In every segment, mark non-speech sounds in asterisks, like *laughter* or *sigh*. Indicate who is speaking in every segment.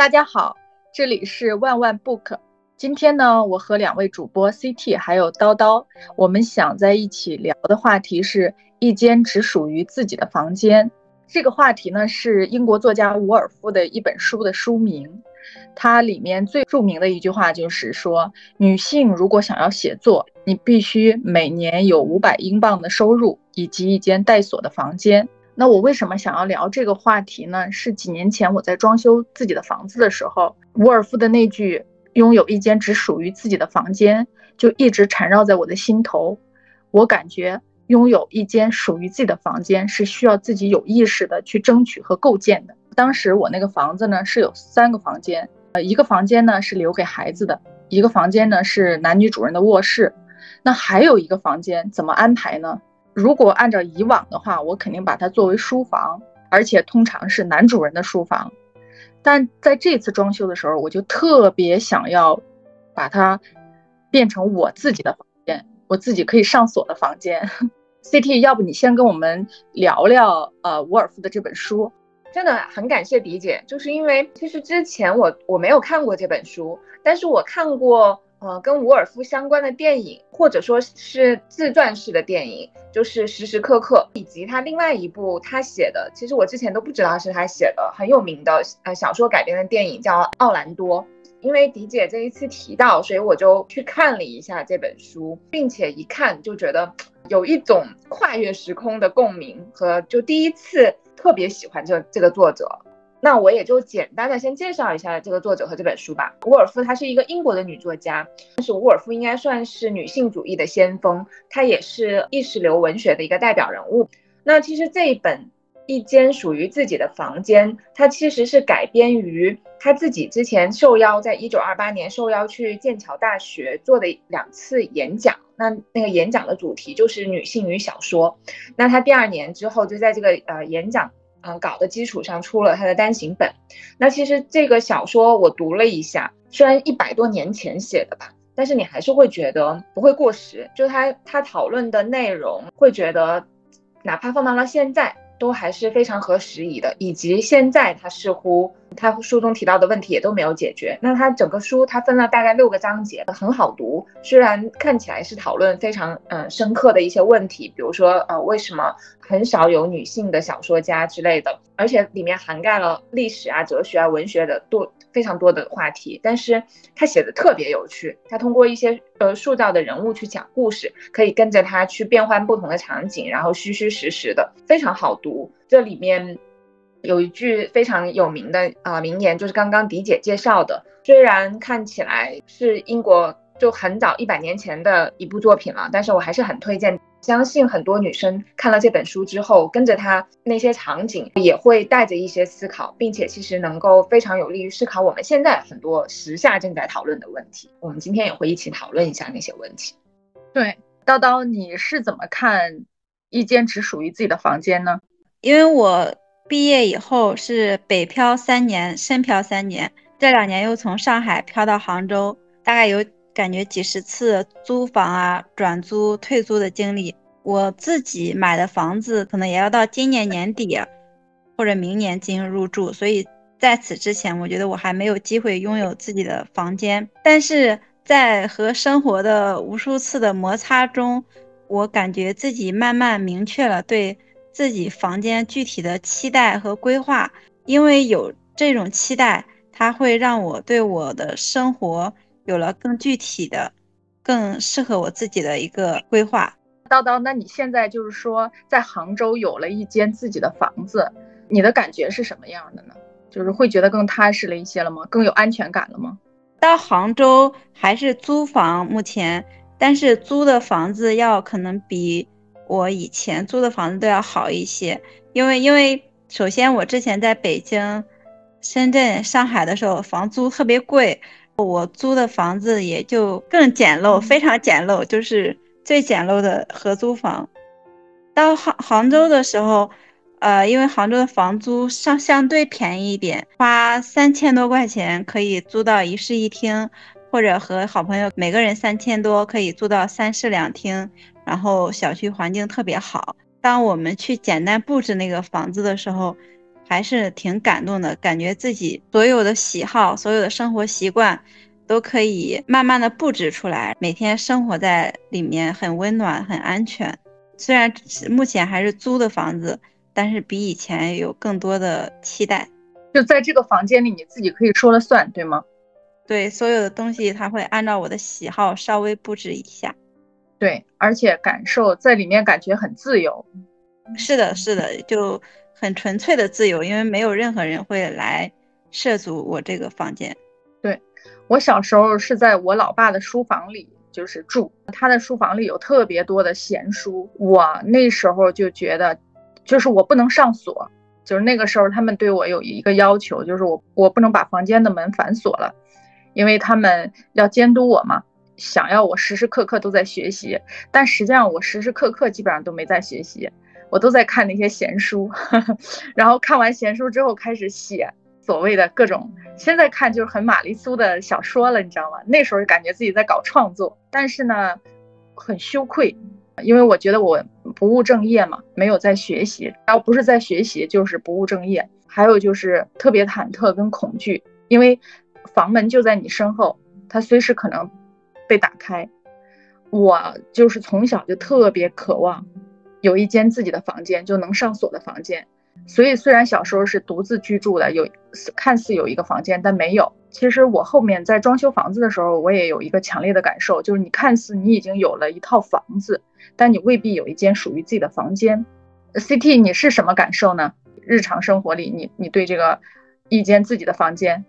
Speaker 1: 大家好，这里是万万 book。今天呢，我和两位主播 CT 还有叨叨，我们想在一起聊的话题是一间只属于自己的房间。这个话题呢，是英国作家伍尔夫的一本书的书名。它里面最著名的一句话就是说，女性如果想要写作，你必须每年有五百英镑的收入以及一间带锁的房间。那我为什么想要聊这个话题呢？是几年前我在装修自己的房子的时候，伍尔夫的那句“拥有一间只属于自己的房间”就一直缠绕在我的心头。我感觉拥有一间属于自己的房间是需要自己有意识的去争取和构建的。当时我那个房子呢是有三个房间，呃，一个房间呢是留给孩子的，一个房间呢是男女主人的卧室，那还有一个房间怎么安排呢？如果按照以往的话，我肯定把它作为书房，而且通常是男主人的书房。但在这次装修的时候，我就特别想要把它变成我自己的房间，我自己可以上锁的房间。*laughs* CT，要不你先跟我们聊聊呃伍尔夫的这本书？
Speaker 2: 真的很感谢迪姐，就是因为其实之前我我没有看过这本书，但是我看过。呃，跟伍尔夫相关的电影，或者说是自传式的电影，就是时时刻刻，以及他另外一部他写的，其实我之前都不知道是他写的，很有名的呃小说改编的电影叫《奥兰多》。因为迪姐这一次提到，所以我就去看了一下这本书，并且一看就觉得有一种跨越时空的共鸣和就第一次特别喜欢这这个作者。那我也就简单的先介绍一下这个作者和这本书吧。伍尔夫她是一个英国的女作家，但是伍尔夫应该算是女性主义的先锋，她也是意识流文学的一个代表人物。那其实这一本一间属于自己的房间，它其实是改编于她自己之前受邀在一九二八年受邀去剑桥大学做的两次演讲。那那个演讲的主题就是女性与小说。那她第二年之后就在这个呃演讲。嗯，稿的基础上出了他的单行本。那其实这个小说我读了一下，虽然一百多年前写的吧，但是你还是会觉得不会过时。就他他讨论的内容，会觉得哪怕放到了现在。都还是非常合时宜的，以及现在他似乎他书中提到的问题也都没有解决。那他整个书他分了大概六个章节，很好读。虽然看起来是讨论非常嗯深刻的一些问题，比如说呃为什么很少有女性的小说家之类的，而且里面涵盖了历史啊、哲学啊、文学的多。非常多的话题，但是他写的特别有趣。他通过一些呃塑造的人物去讲故事，可以跟着他去变换不同的场景，然后虚虚实实的，非常好读。这里面有一句非常有名的啊名言，就是刚刚迪姐介绍的。虽然看起来是英国就很早一百年前的一部作品了，但是我还是很推荐。相信很多女生看了这本书之后，跟着他那些场景，也会带着一些思考，并且其实能够非常有利于思考我们现在很多时下正在讨论的问题。我们今天也会一起讨论一下那些问题。
Speaker 1: 对，叨叨，你是怎么看一间只属于自己的房间呢？
Speaker 3: 因为我毕业以后是北漂三年，深漂三年，这两年又从上海漂到杭州，大概有。感觉几十次租房啊、转租、退租的经历，我自己买的房子可能也要到今年年底或者明年进行入住，所以在此之前，我觉得我还没有机会拥有自己的房间。但是在和生活的无数次的摩擦中，我感觉自己慢慢明确了对自己房间具体的期待和规划，因为有这种期待，它会让我对我的生活。有了更具体的、更适合我自己的一个规划。
Speaker 1: 叨叨，那你现在就是说在杭州有了一间自己的房子，你的感觉是什么样的呢？就是会觉得更踏实了一些了吗？更有安全感了吗？
Speaker 3: 到杭州还是租房，目前，但是租的房子要可能比我以前租的房子都要好一些，因为因为首先我之前在北京、深圳、上海的时候房租特别贵。我租的房子也就更简陋，非常简陋，就是最简陋的合租房。到杭杭州的时候，呃，因为杭州的房租相相对便宜一点，花三千多块钱可以租到一室一厅，或者和好朋友每个人三千多可以租到三室两厅，然后小区环境特别好。当我们去简单布置那个房子的时候，还是挺感动的，感觉自己所有的喜好、所有的生活习惯都可以慢慢的布置出来，每天生活在里面很温暖、很安全。虽然目前还是租的房子，但是比以前有更多的期待。
Speaker 1: 就在这个房间里，你自己可以说了算，对吗？
Speaker 3: 对，所有的东西他会按照我的喜好稍微布置一下。
Speaker 1: 对，而且感受在里面感觉很自由。
Speaker 3: 是的，是的，就很纯粹的自由，因为没有任何人会来涉足我这个房间。
Speaker 1: 对我小时候是在我老爸的书房里，就是住他的书房里有特别多的闲书，我那时候就觉得，就是我不能上锁。就是那个时候，他们对我有一个要求，就是我我不能把房间的门反锁了，因为他们要监督我嘛，想要我时时刻刻都在学习。但实际上我时时刻刻基本上都没在学习，我都在看那些闲书。*laughs* 然后看完闲书之后，开始写所谓的各种，现在看就是很玛丽苏的小说了，你知道吗？那时候感觉自己在搞创作，但是呢，很羞愧。因为我觉得我不务正业嘛，没有在学习，要不是在学习，就是不务正业。还有就是特别忐忑跟恐惧，因为房门就在你身后，它随时可能被打开。我就是从小就特别渴望有一间自己的房间，就能上锁的房间。所以虽然小时候是独自居住的，有看似有一个房间，但没有。其实我后面在装修房子的时候，我也有一个强烈的感受，就是你看似你已经有了一套房子，但你未必有一间属于自己的房间。CT，你是什么感受呢？日常生活里，你你对这个一间自己的房间，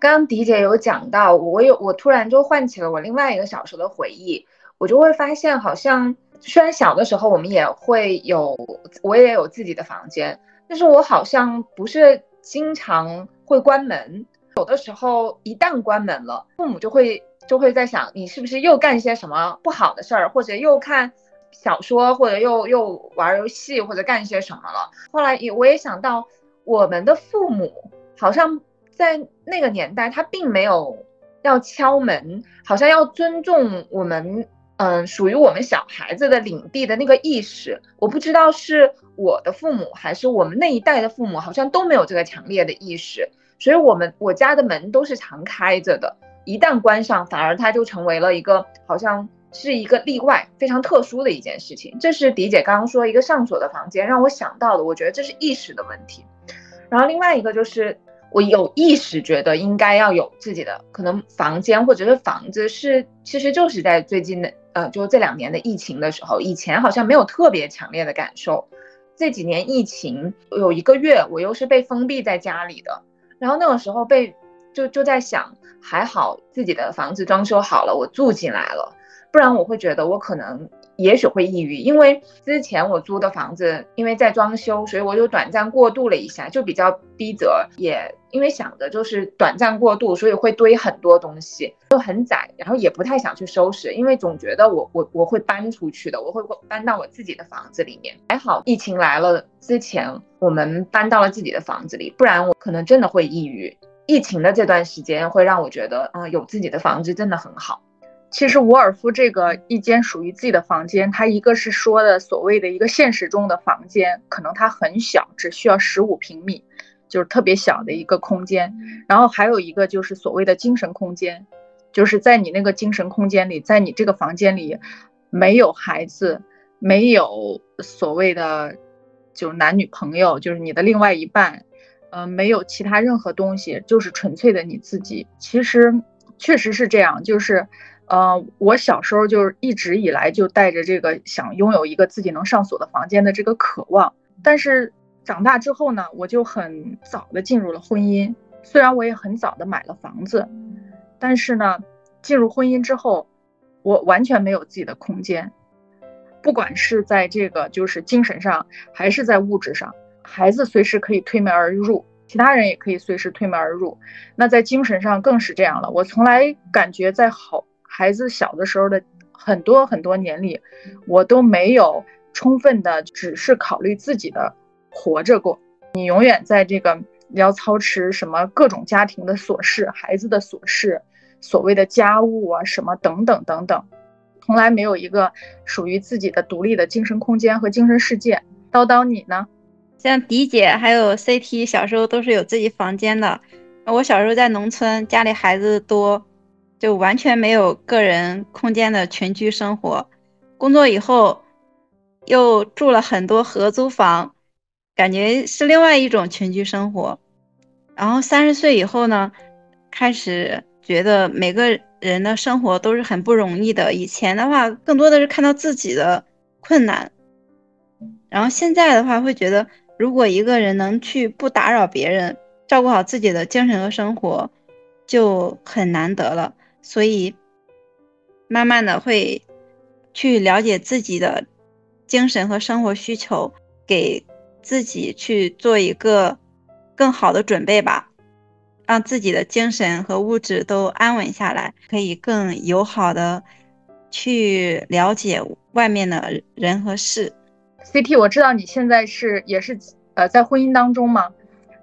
Speaker 2: 刚刚迪姐有讲到，我有我突然就唤起了我另外一个小时候的回忆，我就会发现，好像虽然小的时候我们也会有，我也有自己的房间，但是我好像不是经常会关门。有的时候，一旦关门了，父母就会就会在想，你是不是又干些什么不好的事儿，或者又看小说，或者又又玩游戏，或者干些什么了。后来也我也想到，我们的父母好像在那个年代，他并没有要敲门，好像要尊重我们，嗯，属于我们小孩子的领地的那个意识。我不知道是我的父母还是我们那一代的父母，好像都没有这个强烈的意识。所以，我们我家的门都是常开着的，一旦关上，反而它就成为了一个好像是一个例外，非常特殊的一件事情。这是迪姐刚刚说一个上锁的房间，让我想到的。我觉得这是意识的问题。然后另外一个就是我有意识觉得应该要有自己的可能房间或者是房子，是其实就是在最近的呃，就这两年的疫情的时候，以前好像没有特别强烈的感受。这几年疫情有一个月，我又是被封闭在家里的。然后那个时候被就就在想，还好自己的房子装修好了，我住进来了，不然我会觉得我可能也许会抑郁，因为之前我租的房子因为在装修，所以我就短暂过渡了一下，就比较逼仄，也因为想着就是短暂过渡，所以会堆很多东西，就很窄，然后也不太想去收拾，因为总觉得我我我会搬出去的，我会搬到我自己的房子里面。还好疫情来了之前。我们搬到了自己的房子里，不然我可能真的会抑郁。疫情的这段时间会让我觉得，嗯，有自己的房子真的很好。
Speaker 1: 其实沃尔夫这个一间属于自己的房间，它一个是说的所谓的一个现实中的房间，可能它很小，只需要十五平米，就是特别小的一个空间。然后还有一个就是所谓的精神空间，就是在你那个精神空间里，在你这个房间里，没有孩子，没有所谓的。就是男女朋友，就是你的另外一半，呃，没有其他任何东西，就是纯粹的你自己。其实确实是这样，就是，呃，我小时候就是一直以来就带着这个想拥有一个自己能上锁的房间的这个渴望。但是长大之后呢，我就很早的进入了婚姻，虽然我也很早的买了房子，但是呢，进入婚姻之后，我完全没有自己的空间。不管是在这个就是精神上，还是在物质上，孩子随时可以推门而入，其他人也可以随时推门而入。那在精神上更是这样了。我从来感觉在好孩子小的时候的很多很多年里，我都没有充分的只是考虑自己的活着过。你永远在这个要操持什么各种家庭的琐事、孩子的琐事、所谓的家务啊什么等等等等。从来没有一个属于自己的独立的精神空间和精神世界。叨叨，你呢？
Speaker 3: 像迪姐还有 CT 小时候都是有自己房间的。我小时候在农村，家里孩子多，就完全没有个人空间的群居生活。工作以后，又住了很多合租房，感觉是另外一种群居生活。然后三十岁以后呢，开始觉得每个人的生活都是很不容易的。以前的话，更多的是看到自己的困难，然后现在的话，会觉得如果一个人能去不打扰别人。照顾好自己的精神和生活，就很难得了。所以，慢慢的会去了解自己的精神和生活需求，给自己去做一个更好的准备吧，让自己的精神和物质都安稳下来，可以更友好的去了解外面的人和事。
Speaker 1: CT，我知道你现在是也是呃在婚姻当中吗？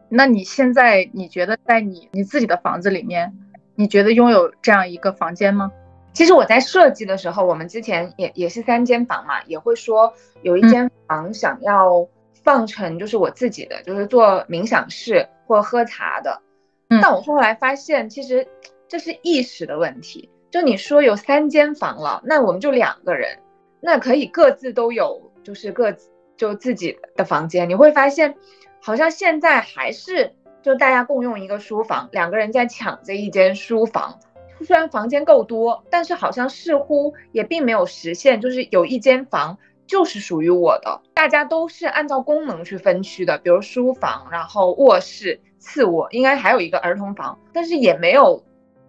Speaker 1: 那你现在你觉得在你你自己的房子里面，你觉得拥有这样一个房间吗？
Speaker 2: 其实我在设计的时候，我们之前也也是三间房嘛，也会说有一间房想要放成就是我自己的，就是做冥想室或喝茶的。但我后来发现，其实这是意识的问题。就你说有三间房了，那我们就两个人，那可以各自都有，就是各自就自己的房间。你会发现。好像现在还是就大家共用一个书房，两个人在抢这一间书房。虽然房间够多，但是好像似乎也并没有实现，就是有一间房就是属于我的。大家都是按照功能去分区的，比如书房，然后卧室、次卧，应该还有一个儿童房，但是也没有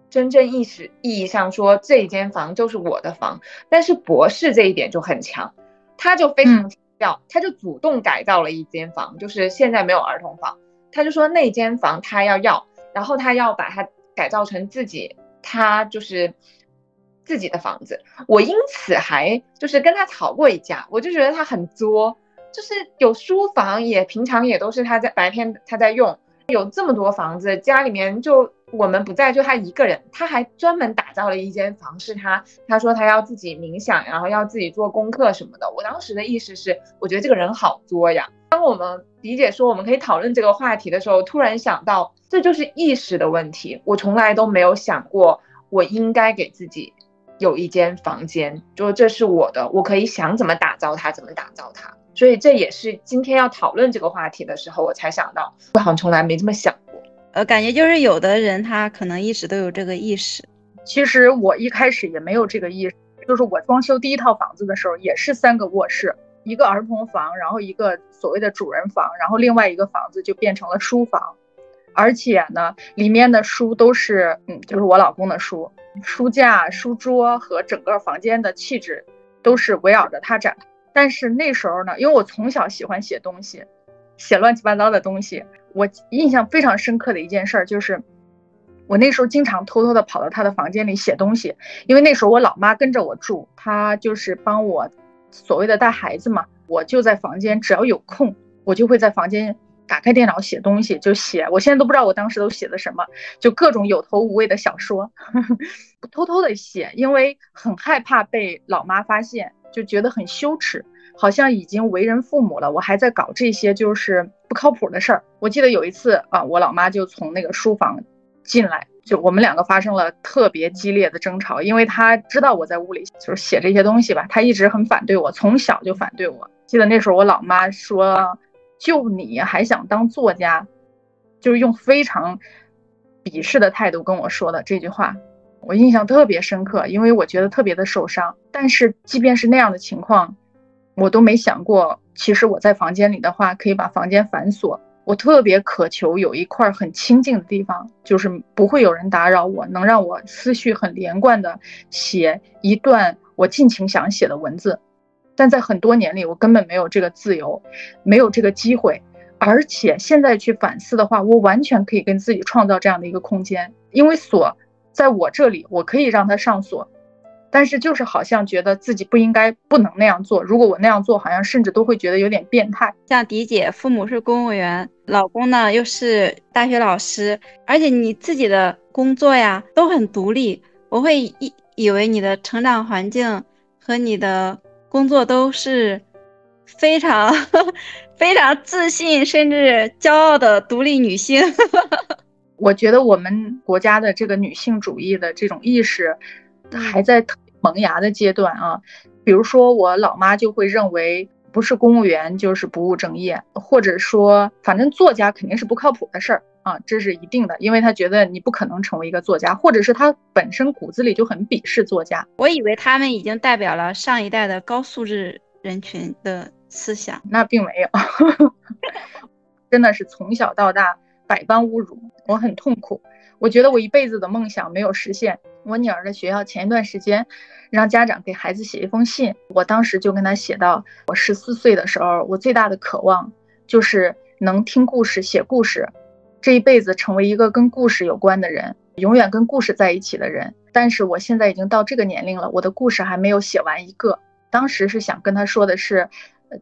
Speaker 2: 真正意识意义上说这一间房就是我的房。但是博士这一点就很强，他就非常。要，他就主动改造了一间房，就是现在没有儿童房，他就说那间房他要要，然后他要把它改造成自己，他就是自己的房子。我因此还就是跟他吵过一架，我就觉得他很作，就是有书房也平常也都是他在白天他在用，有这么多房子，家里面就。我们不在，就他一个人，他还专门打造了一间房，是他他说他要自己冥想，然后要自己做功课什么的。我当时的意思是，我觉得这个人好作呀。当我们理解说我们可以讨论这个话题的时候，突然想到，这就是意识的问题。我从来都没有想过，我应该给自己有一间房间，就这是我的，我可以想怎么打造它，怎么打造它。所以这也是今天要讨论这个话题的时候，我才想到，我好像从来没这么想过。
Speaker 3: 呃，感觉就是有的人他可能一直都有这个意识，
Speaker 1: 其实我一开始也没有这个意识，就是我装修第一套房子的时候也是三个卧室，一个儿童房，然后一个所谓的主人房，然后另外一个房子就变成了书房，而且呢，里面的书都是嗯，就是我老公的书，书架、书桌和整个房间的气质都是围绕着他展。但是那时候呢，因为我从小喜欢写东西，写乱七八糟的东西。我印象非常深刻的一件事儿就是，我那时候经常偷偷的跑到他的房间里写东西，因为那时候我老妈跟着我住，她就是帮我所谓的带孩子嘛。我就在房间，只要有空，我就会在房间打开电脑写东西，就写。我现在都不知道我当时都写的什么，就各种有头无尾的小说，*laughs* 呵呵偷偷的写，因为很害怕被老妈发现，就觉得很羞耻。好像已经为人父母了，我还在搞这些就是不靠谱的事儿。我记得有一次啊，我老妈就从那个书房进来，就我们两个发生了特别激烈的争吵，因为她知道我在屋里就是写这些东西吧，她一直很反对我，从小就反对我。记得那时候我老妈说：“就你还想当作家？”就是用非常鄙视的态度跟我说的这句话，我印象特别深刻，因为我觉得特别的受伤。但是即便是那样的情况。我都没想过，其实我在房间里的话，可以把房间反锁。我特别渴求有一块很清静的地方，就是不会有人打扰我，能让我思绪很连贯的写一段我尽情想写的文字。但在很多年里，我根本没有这个自由，没有这个机会。而且现在去反思的话，我完全可以跟自己创造这样的一个空间，因为锁在我这里，我可以让他上锁。但是就是好像觉得自己不应该、不能那样做。如果我那样做，好像甚至都会觉得有点变态。
Speaker 3: 像迪姐，父母是公务员，老公呢又是大学老师，而且你自己的工作呀都很独立。我会以以为你的成长环境和你的工作都是非常 *laughs* 非常自信甚至骄傲的独立女性。*laughs*
Speaker 1: 我觉得我们国家的这个女性主义的这种意识还在萌芽的阶段啊。比如说，我老妈就会认为，不是公务员就是不务正业，或者说，反正作家肯定是不靠谱的事儿啊，这是一定的，因为她觉得你不可能成为一个作家，或者是她本身骨子里就很鄙视作家。
Speaker 3: 我以为他们已经代表了上一代的高素质人群的思想，
Speaker 1: 那并没有，*laughs* 真的是从小到大百般侮辱，我很痛苦。我觉得我一辈子的梦想没有实现。我女儿的学校前一段时间让家长给孩子写一封信，我当时就跟他写到，我十四岁的时候，我最大的渴望就是能听故事、写故事，这一辈子成为一个跟故事有关的人，永远跟故事在一起的人。但是我现在已经到这个年龄了，我的故事还没有写完一个。当时是想跟他说的是，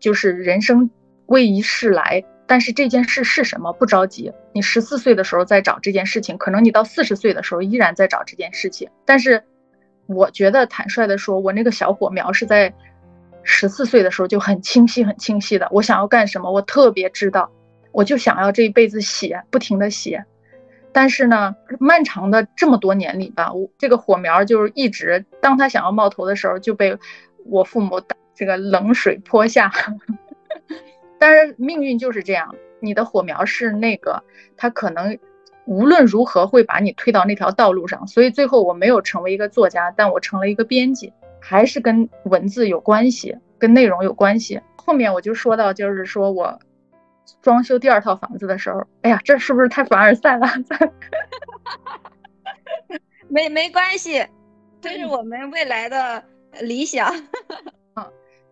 Speaker 1: 就是人生为一世来。但是这件事是什么？不着急，你十四岁的时候在找这件事情，可能你到四十岁的时候依然在找这件事情。但是，我觉得坦率的说，我那个小火苗是在十四岁的时候就很清晰、很清晰的。我想要干什么，我特别知道，我就想要这一辈子写，不停的写。但是呢，漫长的这么多年里吧，我这个火苗就是一直，当他想要冒头的时候，就被我父母打这个冷水泼下。但是命运就是这样，你的火苗是那个，它可能无论如何会把你推到那条道路上。所以最后我没有成为一个作家，但我成了一个编辑，还是跟文字有关系，跟内容有关系。后面我就说到，就是说我装修第二套房子的时候，哎呀，这是不是太凡尔赛了？*laughs*
Speaker 3: 没没关系，这是我们未来的理想。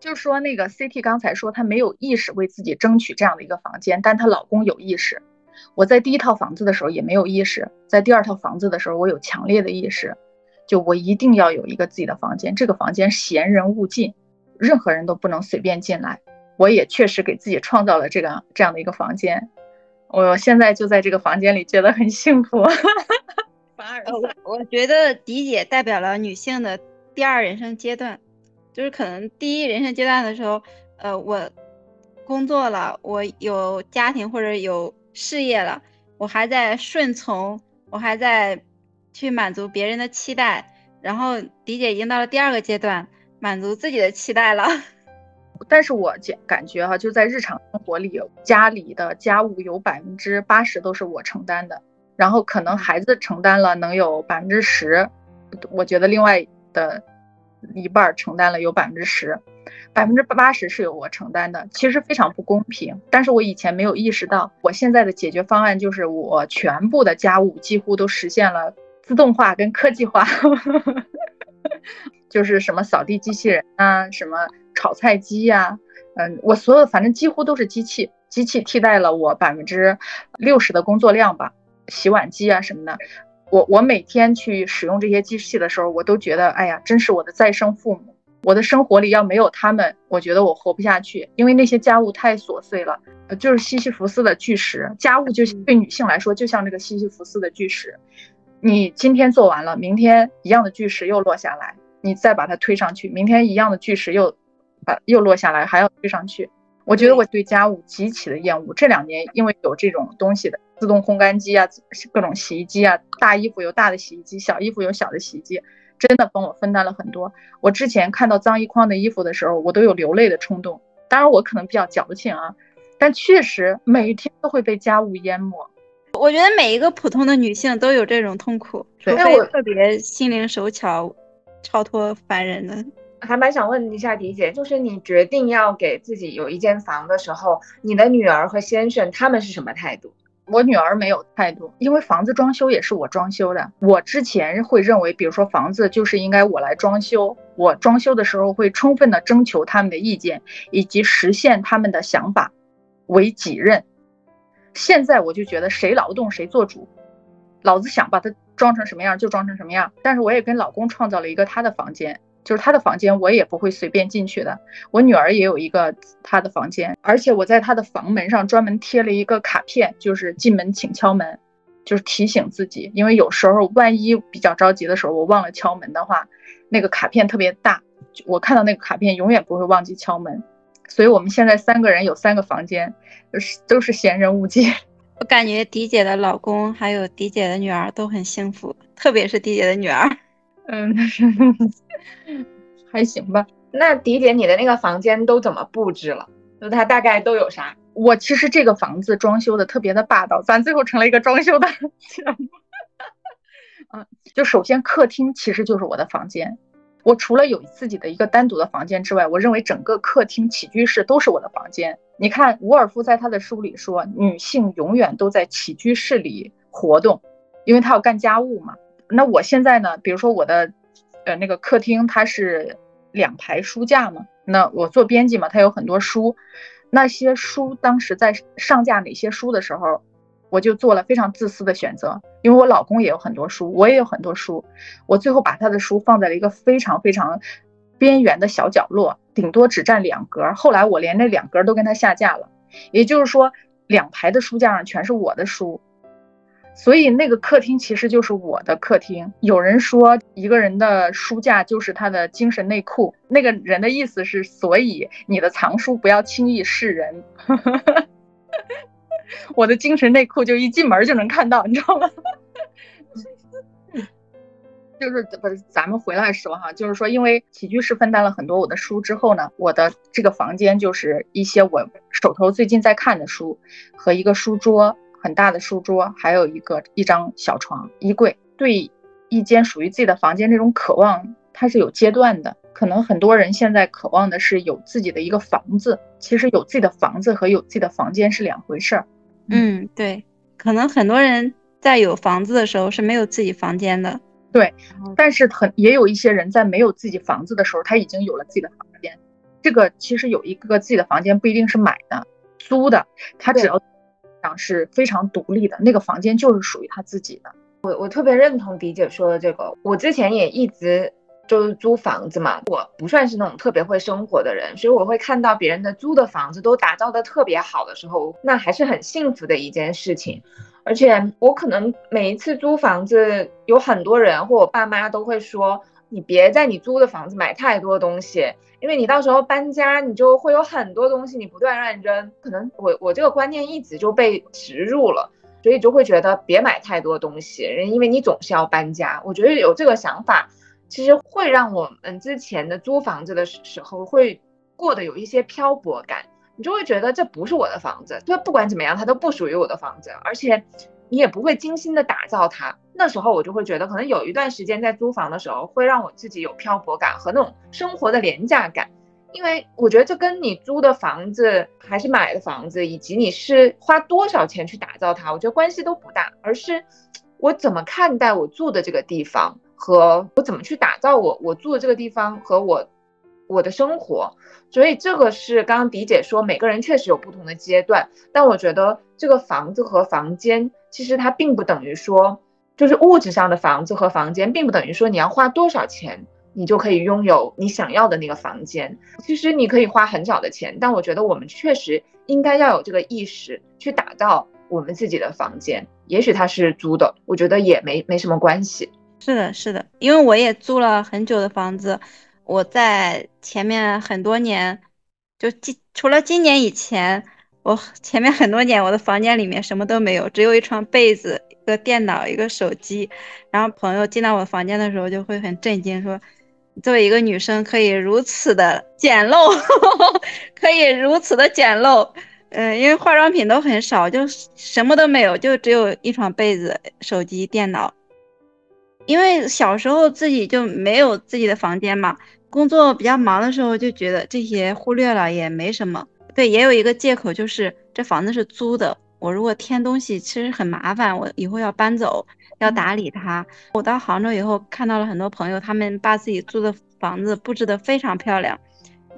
Speaker 1: 就说那个 CT 刚才说她没有意识为自己争取这样的一个房间，但她老公有意识。我在第一套房子的时候也没有意识，在第二套房子的时候我有强烈的意识，就我一定要有一个自己的房间，这个房间闲人勿进，任何人都不能随便进来。我也确实给自己创造了这个这样的一个房间，我现在就在这个房间里觉得很幸福。*laughs*
Speaker 3: 反而我觉得迪姐代表了女性的第二人生阶段。就是可能第一人生阶段的时候，呃，我工作了，我有家庭或者有事业了，我还在顺从，我还在去满足别人的期待。然后迪姐已经到了第二个阶段，满足自己的期待了。*laughs*
Speaker 1: 但是我感感觉哈，就在日常生活里，家里的家务有百分之八十都是我承担的，然后可能孩子承担了能有百分之十，我觉得另外的。一半承担了有百分之十，百分之八十是由我承担的，其实非常不公平。但是我以前没有意识到，我现在的解决方案就是我全部的家务几乎都实现了自动化跟科技化，*laughs* 就是什么扫地机器人啊，什么炒菜机呀，嗯，我所有反正几乎都是机器，机器替代了我百分之六十的工作量吧，洗碗机啊什么的。我我每天去使用这些机器的时候，我都觉得，哎呀，真是我的再生父母。我的生活里要没有他们，我觉得我活不下去，因为那些家务太琐碎了，就是西西弗斯的巨石。家务就对女性来说，就像这个西西弗斯的巨石，你今天做完了，明天一样的巨石又落下来，你再把它推上去，明天一样的巨石又，把又落下来，还要推上去。我觉得我对家务极其的厌恶。这两年因为有这种东西的。自动烘干机啊，各种洗衣机啊，大衣服有大的洗衣机，小衣服有小的洗衣机，真的帮我分担了很多。我之前看到脏一筐的衣服的时候，我都有流泪的冲动。当然，我可能比较矫情啊，但确实每一天都会被家务淹没。
Speaker 3: 我觉得每一个普通的女性都有这种痛苦，除非特别心灵手巧、超脱凡人的。
Speaker 2: 还蛮想问一下迪姐，就是你决定要给自己有一间房的时候，你的女儿和先生他们是什么态度？
Speaker 1: 我女儿没有态度，因为房子装修也是我装修的。我之前会认为，比如说房子就是应该我来装修，我装修的时候会充分的征求他们的意见，以及实现他们的想法为己任。现在我就觉得谁劳动谁做主，老子想把它装成什么样就装成什么样。但是我也跟老公创造了一个他的房间。就是他的房间，我也不会随便进去的。我女儿也有一个她的房间，而且我在她的房门上专门贴了一个卡片，就是进门请敲门，就是提醒自己，因为有时候万一比较着急的时候，我忘了敲门的话，那个卡片特别大，我看到那个卡片永远不会忘记敲门。所以我们现在三个人有三个房间，都是都是闲人勿进。*laughs*
Speaker 3: 我感觉迪姐的老公还有迪姐的女儿都很幸福，特别是迪姐的女儿。
Speaker 1: 嗯，还行吧。
Speaker 2: 那迪姐，你的那个房间都怎么布置了？就它大概都有啥？
Speaker 1: 我其实这个房子装修的特别的霸道，咱最后成了一个装修的节目。嗯，就首先客厅其实就是我的房间，我除了有自己的一个单独的房间之外，我认为整个客厅起居室都是我的房间。你看，伍尔夫在他的书里说，女性永远都在起居室里活动，因为她要干家务嘛。那我现在呢，比如说我的，呃，那个客厅它是两排书架嘛，那我做编辑嘛，它有很多书，那些书当时在上架哪些书的时候。我就做了非常自私的选择，因为我老公也有很多书，我也有很多书，我最后把他的书放在了一个非常非常边缘的小角落，顶多只占两格。后来我连那两格都跟他下架了，也就是说，两排的书架上全是我的书，所以那个客厅其实就是我的客厅。有人说一个人的书架就是他的精神内裤，那个人的意思是，所以你的藏书不要轻易示人。*laughs* 我的精神内裤就一进门就能看到，你知道吗？*laughs* 就是不是咱们回来说哈，就是说，因为起居室分担了很多我的书之后呢，我的这个房间就是一些我手头最近在看的书和一个书桌，很大的书桌，还有一个一张小床、衣柜。对一间属于自己的房间这种渴望，它是有阶段的。可能很多人现在渴望的是有自己的一个房子，其实有自己的房子和有自己的房间是两回事儿。
Speaker 3: 嗯，对，可能很多人在有房子的时候是没有自己房间的，
Speaker 1: 对。但是很也有一些人在没有自己房子的时候，他已经有了自己的房间。这个其实有一个自己的房间不一定是买的，租的，他只要是非常独立的，那个房间就是属于他自己的。
Speaker 2: 我我特别认同迪姐说的这个，我之前也一直。就是租房子嘛，我不算是那种特别会生活的人，所以我会看到别人的租的房子都打造的特别好的时候，那还是很幸福的一件事情。而且我可能每一次租房子，有很多人或我爸妈都会说，你别在你租的房子买太多东西，因为你到时候搬家，你就会有很多东西你不断乱扔。可能我我这个观念一直就被植入了，所以就会觉得别买太多东西，人因为你总是要搬家。我觉得有这个想法。其实会让我们之前的租房子的时候会过得有一些漂泊感，你就会觉得这不是我的房子，就不管怎么样，它都不属于我的房子，而且你也不会精心的打造它。那时候我就会觉得，可能有一段时间在租房的时候，会让我自己有漂泊感和那种生活的廉价感，因为我觉得这跟你租的房子还是买的房子，以及你是花多少钱去打造它，我觉得关系都不大，而是我怎么看待我住的这个地方。和我怎么去打造我我住的这个地方和我我的生活，所以这个是刚刚迪姐说每个人确实有不同的阶段，但我觉得这个房子和房间其实它并不等于说就是物质上的房子和房间，并不等于说你要花多少钱你就可以拥有你想要的那个房间。其实你可以花很少的钱，但我觉得我们确实应该要有这个意识去打造我们自己的房间。也许它是租的，我觉得也没没什么关系。
Speaker 3: 是的，是的，因为我也租了很久的房子，我在前面很多年，就今除了今年以前，我前面很多年我的房间里面什么都没有，只有一床被子、一个电脑、一个手机。然后朋友进到我房间的时候就会很震惊，说作为一个女生可以如此的简陋，*laughs* 可以如此的简陋。嗯，因为化妆品都很少，就什么都没有，就只有一床被子、手机、电脑。因为小时候自己就没有自己的房间嘛，工作比较忙的时候就觉得这些忽略了也没什么。对，也有一个借口就是这房子是租的，我如果添东西其实很麻烦，我以后要搬走，要打理它。我到杭州以后看到了很多朋友，他们把自己租的房子布置得非常漂亮，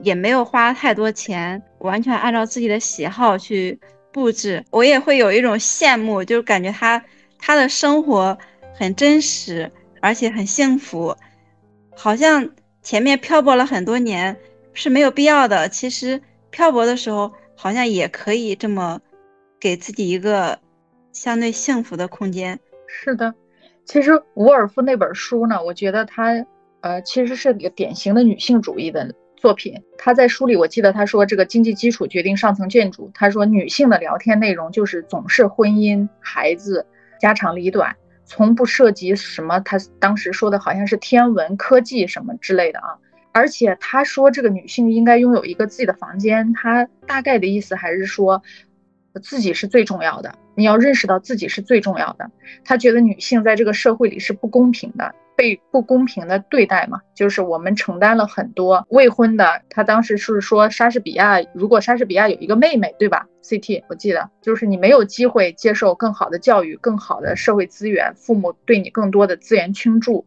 Speaker 3: 也没有花太多钱，完全按照自己的喜好去布置。我也会有一种羡慕，就是感觉他他的生活很真实。而且很幸福，好像前面漂泊了很多年是没有必要的。其实漂泊的时候，好像也可以这么给自己一个相对幸福的空间。
Speaker 1: 是的，其实伍尔夫那本书呢，我觉得他呃其实是个典型的女性主义的作品。他在书里，我记得他说，这个经济基础决定上层建筑。他说，女性的聊天内容就是总是婚姻、孩子、家长里短，从不涉及什么。他当时说的好像是天文、科技什么之类的啊。而且他说，这个女性应该拥有一个自己的房间。他大概的意思还是说，自己是最重要的。你要认识到自己是最重要的。他觉得女性在这个社会里是不公平的。被不公平的对待嘛，就是我们承担了很多未婚的。他当时是说莎士比亚，如果莎士比亚有一个妹妹，对吧？CT，我记得就是你没有机会接受更好的教育、更好的社会资源，父母对你更多的资源倾注。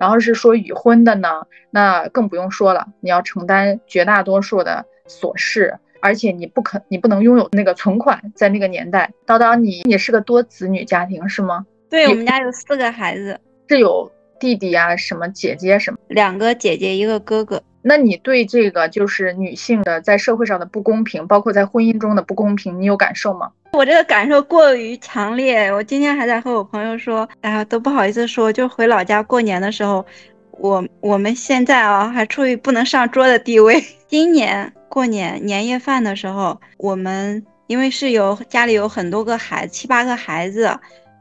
Speaker 1: 然后是说已婚的呢，那更不用说了，你要承担绝大多数的琐事，而且你不可，你不能拥有那个存款，在那个年代。叨叨，你也是个多子女家庭是吗？
Speaker 3: 对我们家有四个孩子，
Speaker 1: 是有。弟弟啊，什么姐姐什么，
Speaker 3: 两个姐姐一个哥哥。
Speaker 1: 那你对这个就是女性的在社会上的不公平，包括在婚姻中的不公平，你有感受吗？
Speaker 3: 我这个感受过于强烈。我今天还在和我朋友说，哎呀，都不好意思说。就回老家过年的时候，我我们现在啊还处于不能上桌的地位。*laughs* 今年过年年夜饭的时候，我们因为是有家里有很多个孩子，七八个孩子，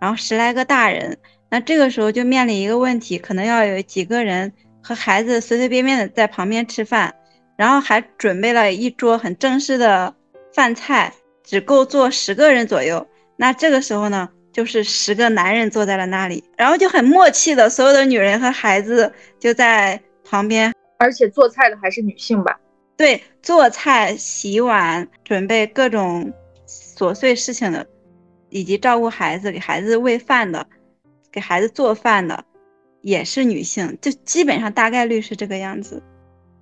Speaker 3: 然后十来个大人。那这个时候就面临一个问题，可能要有几个人和孩子随随便便的在旁边吃饭，然后还准备了一桌很正式的饭菜，只够坐十个人左右。那这个时候呢，就是十个男人坐在了那里，然后就很默契的，所有的女人和孩子就在旁边，
Speaker 1: 而且做菜的还是女性吧？
Speaker 3: 对，做菜、洗碗、准备各种琐碎事情的，以及照顾孩子、给孩子喂饭的。给孩子做饭的也是女性，就基本上大概率是这个样子。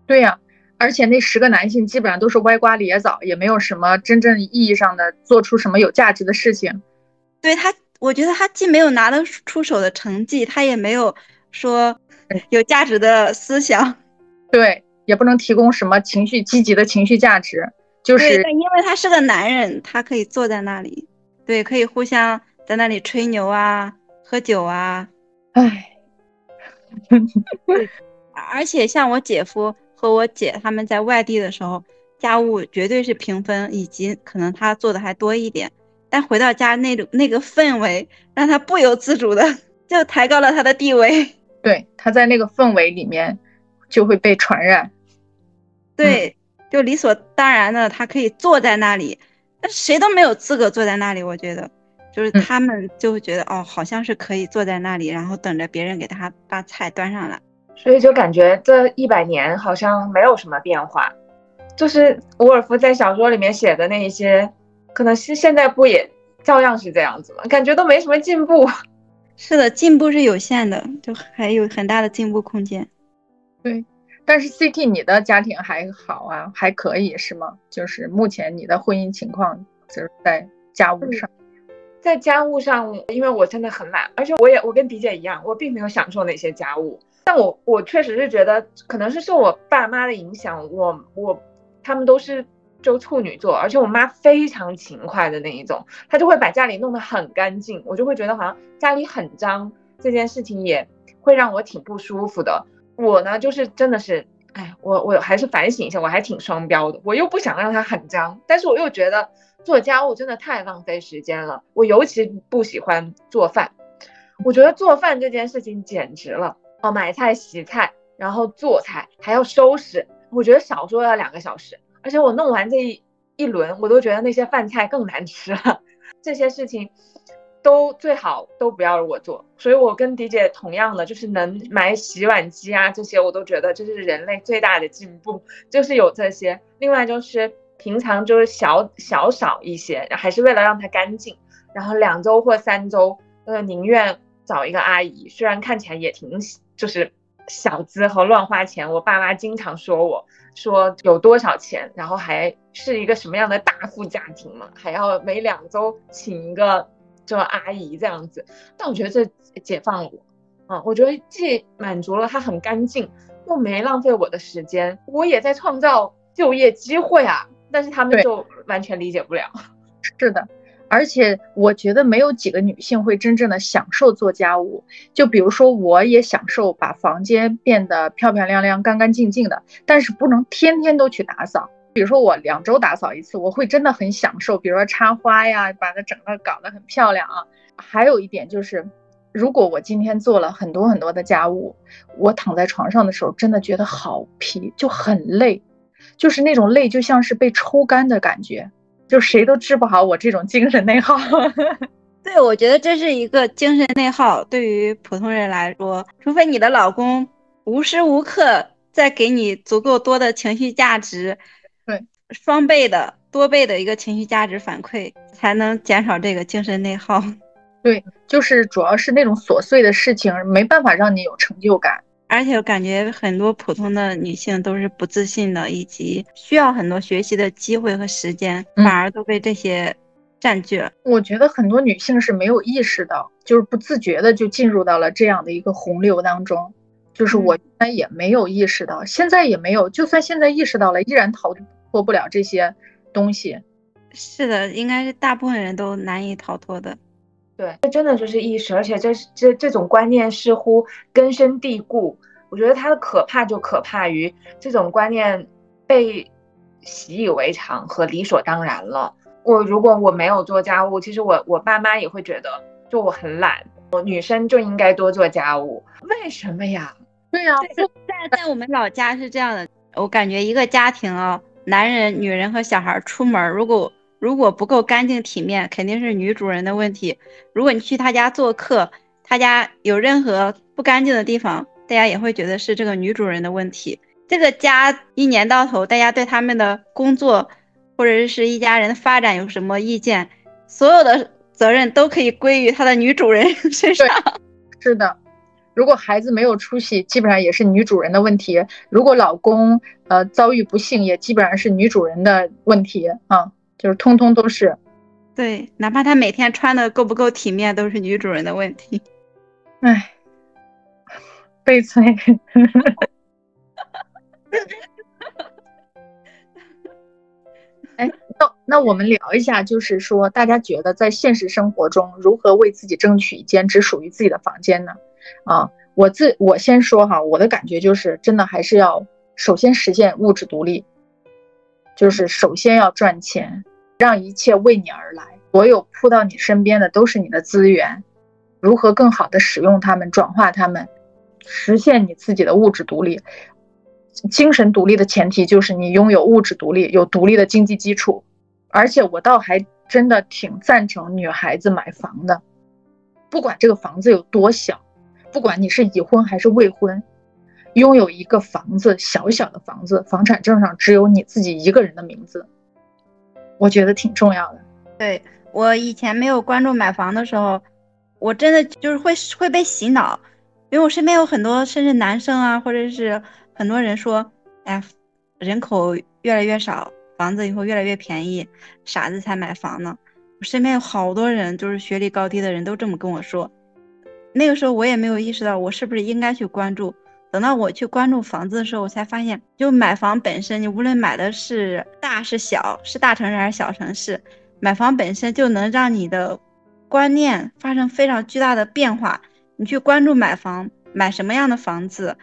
Speaker 1: 对呀，而且那十个男性基本上都是歪瓜裂枣，也没有什么真正意义上的做出什么有价值的事情。
Speaker 3: 对他，我觉得他既没有拿得出手的成绩，他也没有说有价值的思想。*laughs*
Speaker 1: 对，也不能提供什么情绪积极的情绪价值。就是，
Speaker 3: 因为他是个男人，他可以坐在那里，对，可以互相在那里吹牛啊。喝酒啊，*laughs*
Speaker 1: 唉，
Speaker 3: 而且像我姐夫和我姐他们在外地的时候，家务绝对是平分，以及可能她做的还多一点。但回到家那种那个氛围，让她不由自主的就抬高了她的地位。*laughs*
Speaker 1: 对，她在那个氛围里面就会被传染。
Speaker 3: 对，就理所当然的，他可以坐在那里，但谁都没有资格坐在那里。我觉得。就是他们就会觉得哦，好像是可以坐在那里，然后等着别人给他把菜端上来，
Speaker 2: 所以就感觉这一百年好像没有什么变化。就是伍尔夫在小说里面写的那一些，可能是现在不也照样是这样子吗？感觉都没什么进步。*laughs*
Speaker 3: 是的，进步是有限的，就还有很大的进步空间。
Speaker 1: 对，但是 CT 你的家庭还好啊，还可以是吗？就是目前你的婚姻情况就是在家务上。
Speaker 2: 在家务上，因为我真的很懒，而且我也我跟迪姐一样，我并没有享受那些家务。但我我确实是觉得，可能是受我爸妈的影响，我我他们都是就处女座，而且我妈非常勤快的那一种，她就会把家里弄得很干净，我就会觉得好像家里很脏，这件事情也会让我挺不舒服的。我呢，就是真的是，哎，我我还是反省一下，我还挺双标的，我又不想让它很脏，但是我又觉得。做家务真的太浪费时间了，我尤其不喜欢做饭。我觉得做饭这件事情简直了哦，买菜、洗菜，然后做菜还要收拾，我觉得少说要两个小时。而且我弄完这一一轮，我都觉得那些饭菜更难吃了。这些事情都最好都不要我做。所以我跟迪姐同样的，就是能买洗碗机啊这些，我都觉得这是人类最大的进步，就是有这些。另外就是。平常就是小小少一些，还是为了让它干净。然后两周或三周，呃，宁愿找一个阿姨，虽然看起来也挺就是小资和乱花钱。我爸妈经常说我说有多少钱，然后还是一个什么样的大富家庭嘛，还要每两周请一个这阿姨这样子。但我觉得这解放了我，嗯，我觉得既满足了他很干净，又没浪费我的时间，我也在创造就业机会啊。但是他们就完全理解不了。*laughs*
Speaker 1: 是的，而且我觉得没有几个女性会真正的享受做家务。就比如说，我也享受把房间变得漂漂亮亮、干干净净的，但是不能天天都去打扫。比如说我两周打扫一次，我会真的很享受。比如说插花呀，把它整个搞得很漂亮啊。还有一点就是，如果我今天做了很多很多的家务，我躺在床上的时候，真的觉得好疲，就很累，就是那种累，就像是被抽干的感觉。就谁都治不好我这种精神内耗。*laughs*
Speaker 3: 对，我觉得这是一个精神内耗。对于普通人来说，除非你的老公无时无刻在给你足够多的情绪价值，
Speaker 1: 对，
Speaker 3: 双倍的、多倍的一个情绪价值反馈，才能减少这个精神内耗。
Speaker 1: 对，就是主要是那种琐碎的事情没办法让你有成就感。
Speaker 3: 而且我感觉很多普通的女性都是不自信的，以及需要很多学习的机会和时间，反而都被这些占据了。
Speaker 1: 我觉得很多女性是没有意识到，就是不自觉的就进入到了这样的一个洪流当中。就是我原来也没有意识到，现在也没有，就算现在意识到了，依然逃脱不了这些东西。
Speaker 3: 是的，应该是大部分人都难以逃脱的。
Speaker 2: 对，这真的就是意识，而且这这这种观念似乎根深蒂固。我觉得它的可怕就可怕于这种观念被习以为常和理所当然了。我如果我没有做家务，其实我我爸妈也会觉得就我很懒，我女生就应该多做家务。为什么呀？
Speaker 1: 对呀，
Speaker 3: 在在我们老家是这样的，我感觉一个家庭啊，男人、女人和小孩出门，如果如果不够干净体面，肯定是女主人的问题。如果你去他家做客，他家有任何不干净的地方，大家也会觉得是这个女主人的问题。这个家一年到头，大家对他们的工作或者是一家人的发展有什么意见，所有的责任都可以归于他的女主人身上。
Speaker 1: 是的，如果孩子没有出息，基本上也是女主人的问题；如果老公呃遭遇不幸，也基本上是女主人的问题啊。就是通通都是，
Speaker 3: 对，哪怕他每天穿的够不够体面，都是女主人的问题。
Speaker 1: 唉，悲催。*laughs* 哎，那那我们聊一下，就是说，大家觉得在现实生活中，如何为自己争取一间只属于自己的房间呢？啊，我自我先说哈，我的感觉就是，真的还是要首先实现物质独立。就是首先要赚钱，让一切为你而来，所有扑到你身边的都是你的资源，如何更好的使用它们，转化它们，实现你自己的物质独立、精神独立的前提就是你拥有物质独立，有独立的经济基础。而且我倒还真的挺赞成女孩子买房的，不管这个房子有多小，不管你是已婚还是未婚。拥有一个房子，小小的房子，房产证上只有你自己一个人的名字，我觉得挺重要的。
Speaker 3: 对我以前没有关注买房的时候，我真的就是会会被洗脑，因为我身边有很多甚至男生啊，或者是很多人说，哎，人口越来越少，房子以后越来越便宜，傻子才买房呢。我身边有好多人，就是学历高低的人都这么跟我说。那个时候我也没有意识到，我是不是应该去关注。等到我去关注房子的时候，我才发现，就买房本身，你无论买的是大是小，是大城市还是小城市，买房本身就能让你的观念发生非常巨大的变化。你去关注买房，买什么样的房子，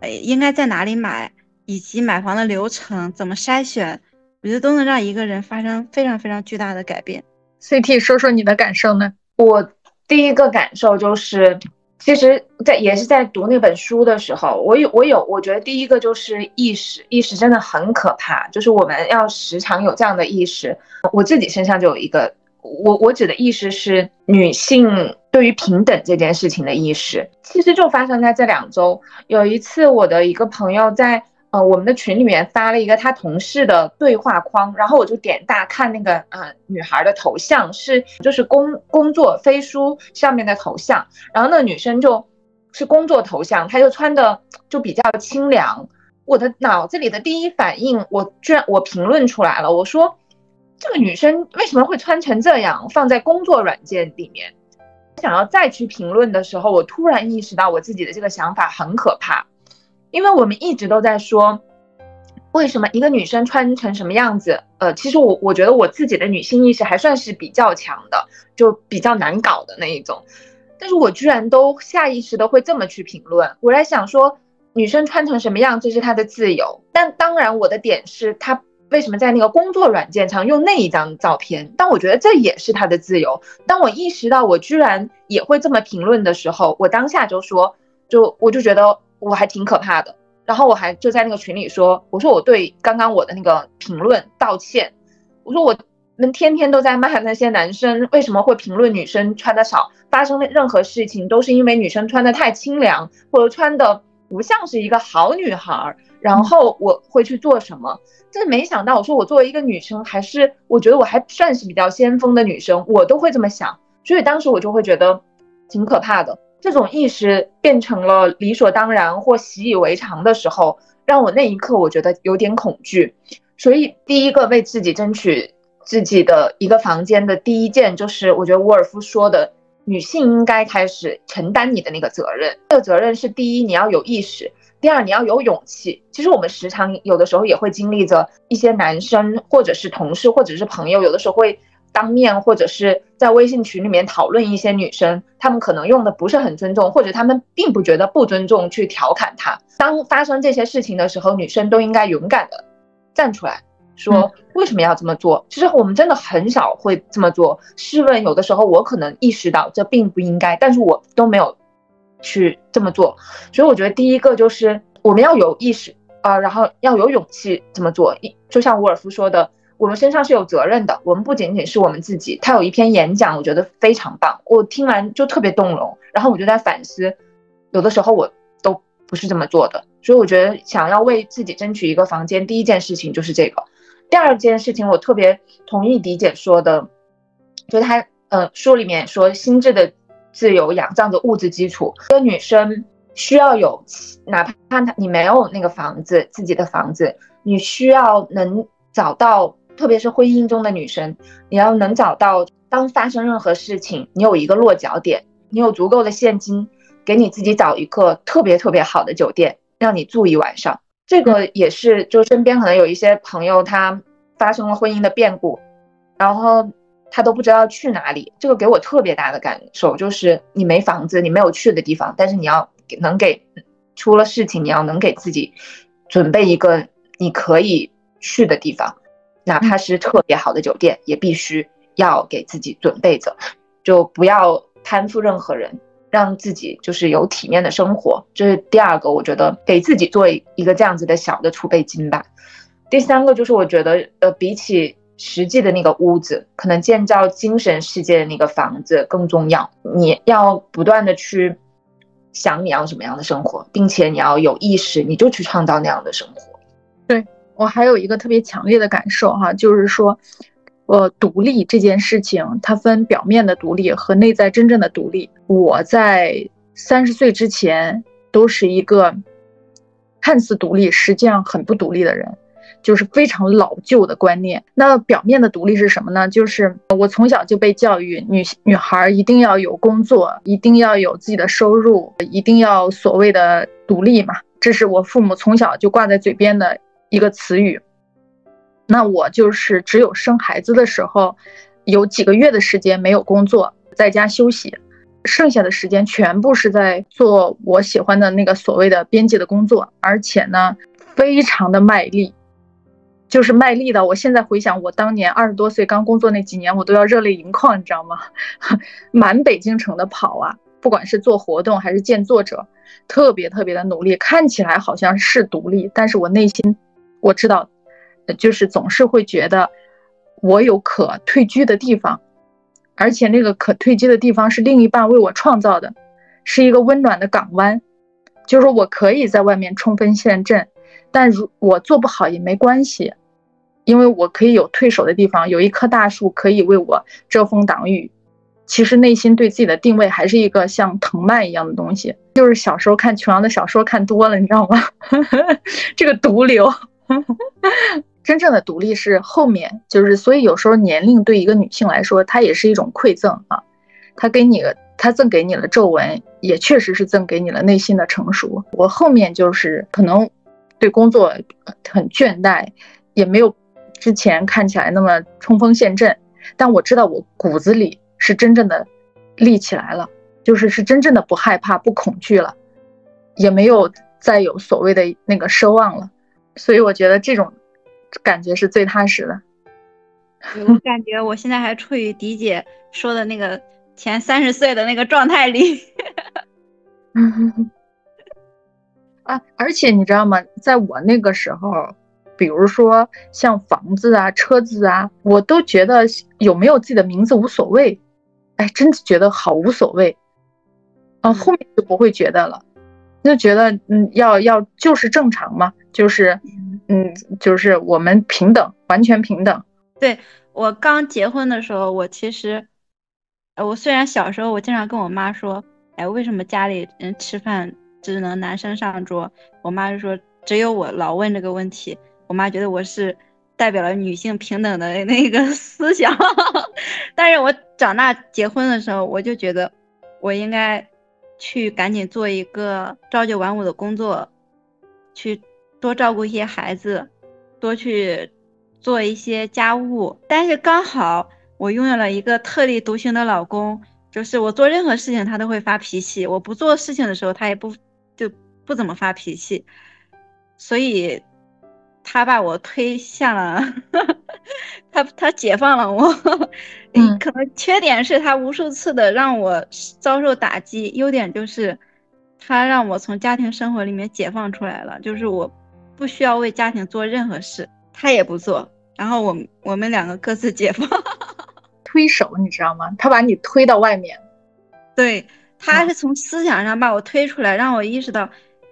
Speaker 3: 呃，应该在哪里买，以及买房的流程怎么筛选，我觉得都能让一个人发生非常非常巨大的改变。
Speaker 1: CT，说说你的感受呢？
Speaker 2: 我第一个感受就是。其实，在也是在读那本书的时候，我有我有，我觉得第一个就是意识，意识真的很可怕，就是我们要时常有这样的意识。我自己身上就有一个，我我指的意识是女性对于平等这件事情的意识。其实就发生在这两周，有一次我的一个朋友在。呃，我们的群里面发了一个他同事的对话框，然后我就点大看那个呃女孩的头像是就是工工作飞书上面的头像，然后那女生就是工作头像，她就穿的就比较清凉。我的脑子里的第一反应，我居然我评论出来了，我说这个女生为什么会穿成这样放在工作软件里面？想要再去评论的时候，我突然意识到我自己的这个想法很可怕。因为我们一直都在说，为什么一个女生穿成什么样子？呃，其实我我觉得我自己的女性意识还算是比较强的，就比较难搞的那一种。但是我居然都下意识的会这么去评论。我在想说，女生穿成什么样，这是她的自由。但当然，我的点是她为什么在那个工作软件上用那一张照片？但我觉得这也是她的自由。当我意识到我居然也会这么评论的时候，我当下就说，就我就觉得我还挺可怕的。然后我还就在那个群里说，我说我对刚刚我的那个评论道歉。我说我们天天都在骂那些男生为什么会评论女生穿的少，发生的任何事情都是因为女生穿的太清凉，或者穿的不像是一个好女孩。然后我会去做什么？真的没想到，我说我作为一个女生，还是我觉得我还算是比较先锋的女生，我都会这么想。所以当时我就会觉得挺可怕的。这种意识变成了理所当然或习以为常的时候，让我那一刻我觉得有点恐惧。所以，第一个为自己争取自己的一个房间的第一件，就是我觉得沃尔夫说的，女性应该开始承担你的那个责任。这个责任是第一，你要有意识；第二，你要有勇气。其实我们时常有的时候也会经历着一些男生，或者是同事，或者是朋友，有的时候会。当面或者是在微信群里面讨论一些女生，她们可能用的不是很尊重，或者她们并不觉得不尊重去调侃她。当发生这些事情的时候，女生都应该勇敢的站出来说为什么要这么做。其实我们真的很少会这么做。试问，有的时候我可能意识到这并不应该，但是我都没有去这么做。所以我觉得第一个就是我们要有意识啊，然后要有勇气这么做。一就像沃尔夫说的。我们身上是有责任的，我们不仅仅是我们自己。他有一篇演讲，我觉得非常棒，我听完就特别动容。然后我就在反思，有的时候我都不是这么做的。所以我觉得，想要为自己争取一个房间，第一件事情就是这个。第二件事情，我特别同意迪姐说的，就他呃书里面说，心智的自由仰仗着物质基础。一个女生需要有，哪怕她你没有那个房子，自己的房子，你需要能找到。特别是婚姻中的女生，你要能找到，当发生任何事情，你有一个落脚点，你有足够的现金，给你自己找一个特别特别好的酒店，让你住一晚上。这个也是，就身边可能有一些朋友，他发生了婚姻的变故，然后他都不知道去哪里。这个给我特别大的感受，就是你没房子，你没有去的地方，但是你要能给出了事情，你要能给自己准备一个你可以去的地方。哪怕是特别好的酒店，也必须要给自己准备着，就不要攀附任何人，让自己就是有体面的生活。这是第二个，我觉得给自己做一个这样子的小的储备金吧。第三个就是我觉得，呃，比起实际的那个屋子，可能建造精神世界的那个房子更重要。你要不断的去想你要什么样的生活，并且你要有意识，你就去创造那样的生活。
Speaker 1: 我还有一个特别强烈的感受哈，就是说，呃，独立这件事情，它分表面的独立和内在真正的独立。我在三十岁之前都是一个看似独立，实际上很不独立的人，就是非常老旧的观念。那表面的独立是什么呢？就是我从小就被教育，女女孩一定要有工作，一定要有自己的收入，一定要所谓的独立嘛，这是我父母从小就挂在嘴边的。一个词语，那我就是只有生孩子的时候，有几个月的时间没有工作，在家休息，剩下的时间全部是在做我喜欢的那个所谓的编辑的工作，而且呢，非常的卖力，就是卖力的。我现在回想，我当年二十多岁刚工作那几年，我都要热泪盈眶，你知道吗？*laughs* 满北京城的跑啊，不管是做活动还是见作者，特别特别的努力，看起来好像是独立，但是我内心。我知道，就是总是会觉得我有可退居的地方，而且那个可退居的地方是另一半为我创造的，是一个温暖的港湾。就是说我可以在外面冲锋陷阵，但如我做不好也没关系，因为我可以有退守的地方，有一棵大树可以为我遮风挡雨。其实内心对自己的定位还是一个像藤蔓一样的东西，就是小时候看琼瑶的小说看多了，你知道吗？*laughs* 这个毒瘤。*laughs* 真正的独立是后面，就是所以有时候年龄对一个女性来说，它也是一种馈赠啊。她给你，她赠给你了皱纹，也确实是赠给你了内心的成熟。我后面就是可能对工作很倦怠，也没有之前看起来那么冲锋陷阵。但我知道我骨子里是真正的立起来了，就是是真正的不害怕、不恐惧了，也没有再有所谓的那个奢望了。所以我觉得这种感觉是最踏实的。
Speaker 3: 我感觉我现在还处于迪姐说的那个前三十岁的那个状态里。*laughs*
Speaker 1: 啊，而且你知道吗？在我那个时候，比如说像房子啊、车子啊，我都觉得有没有自己的名字无所谓。哎，真的觉得好无所谓。啊，后面就不会觉得了，就觉得嗯，要要就是正常嘛，就是嗯，就是我们平等，完全平等。
Speaker 3: 对我刚结婚的时候，我其实，呃，我虽然小时候我经常跟我妈说，哎，为什么家里人吃饭只能男生上桌？我妈就说，只有我老问这个问题。我妈觉得我是代表了女性平等的那个 *laughs* 思想。*laughs* 但是我长大结婚的时候，我就觉得我应该去赶紧做一个朝九晚五的工作，去多照顾一些孩子，多去。做一些家务，但是刚好我拥有了一个特立独行的老公，就是我做任何事情他都会发脾气，我不做事情的时候他也不就不怎么发脾气，所以他把我推向了，*laughs* 他他解放了我，
Speaker 1: 嗯，
Speaker 3: 可能缺点是他无数次的让我遭受打击，优点就是他让我从家庭生活里面解放出来了，就是我不需要为家庭做任何事，他也不做。然后我我们两个各自解放，*laughs*
Speaker 1: 推手你知道吗？他把你推到外面，
Speaker 3: 对他是从思想上把我推出来，让我意识到，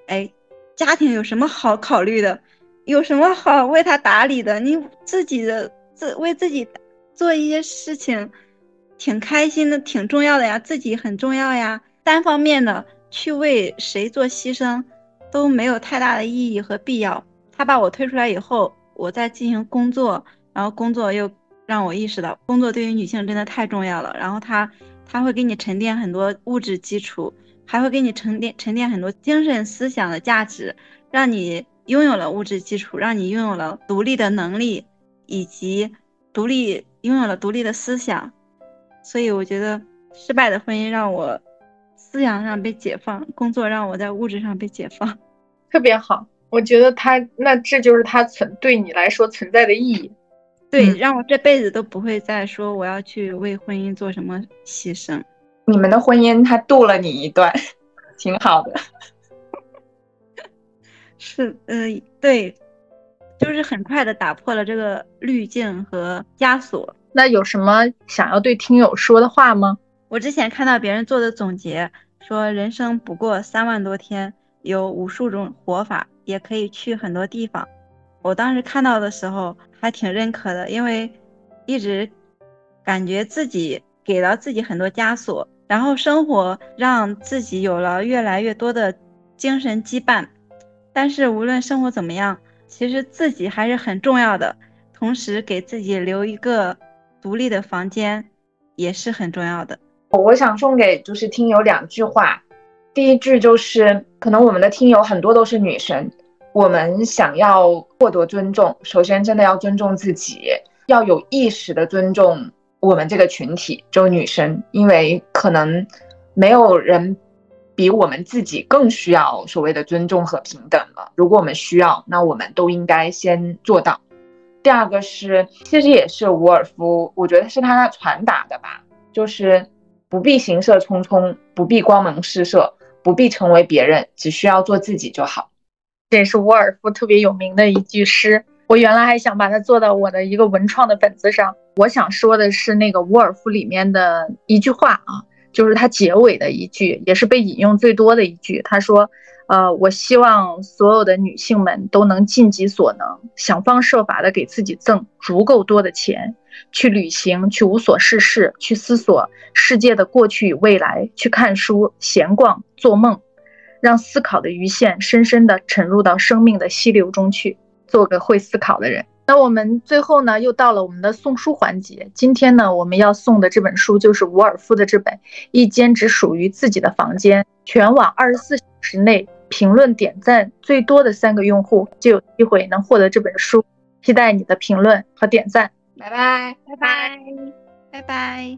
Speaker 3: 哎，家庭有什么好考虑的，有什么好为他打理的？你自己的自为自己做一些事情，挺开心的，挺重要的呀，自己很重要呀。单方面的去为谁做牺牲，都没有太大的意义和必要。他把我推出来以后。我再进行工作，然后工作又让我意识到，工作对于女性真的太重要了。然后他他会给你沉淀很多物质基础，还会给你沉淀沉淀很多精神思想的价值，让你拥有了物质基础，让你拥有了独立的能力，以及独立拥有了独立的思想。所以我觉得，失败的婚姻让我思想上被解放，工作让我在物质上被解放，*laughs*
Speaker 1: 特别好。我觉得他那这就是他存对你来说存在的意义，
Speaker 3: 对，让我这辈子都不会再说我要去为婚姻做什么牺牲。
Speaker 2: 你们的婚姻他渡了你一段，挺好的。*laughs*
Speaker 3: 是，呃，对，就是很快的打破了这个滤镜和枷锁。
Speaker 1: 那有什么想要对听友说的话吗？
Speaker 3: 我之前看到别人做的总结，说人生不过三万多天，有无数种活法。也可以去很多地方，我当时看到的时候还挺认可的，因为一直感觉自己给了自己很多枷锁，然后生活让自己有了越来越多的精神羁绊。但是无论生活怎么样，其实自己还是很重要的，同时给自己留一个独立的房间也是很重要的。
Speaker 2: 我想送给就是听友两句话。第一句就是，可能我们的听友很多都是女生，我们想要获得尊重，首先真的要尊重自己，要有意识的尊重我们这个群体，就女生，因为可能没有人比我们自己更需要所谓的尊重和平等了。如果我们需要，那我们都应该先做到。第二个是，其实也是伍尔夫，我觉得是他传达的吧，就是不必行色匆匆，不必光芒四射。不必成为别人，只需要做自己就好。
Speaker 1: 这也是沃尔夫特别有名的一句诗。我原来还想把它做到我的一个文创的本子上。我想说的是那个沃尔夫里面的一句话啊，就是他结尾的一句，也是被引用最多的一句。他说：“呃，我希望所有的女性们都能尽己所能，想方设法的给自己挣足够多的钱。”去旅行，去无所事事，去思索世界的过去与未来，去看书、闲逛、做梦，让思考的鱼线深深地沉入到生命的溪流中去，做个会思考的人。那我们最后呢，又到了我们的送书环节。今天呢，我们要送的这本书就是伍尔夫的这本《一间只属于自己的房间》，全网二十四小时内。评论点赞最多的三个用户就有机会能获得这本书。期待你的评论和点赞。
Speaker 2: 拜拜，
Speaker 3: 拜拜，拜拜。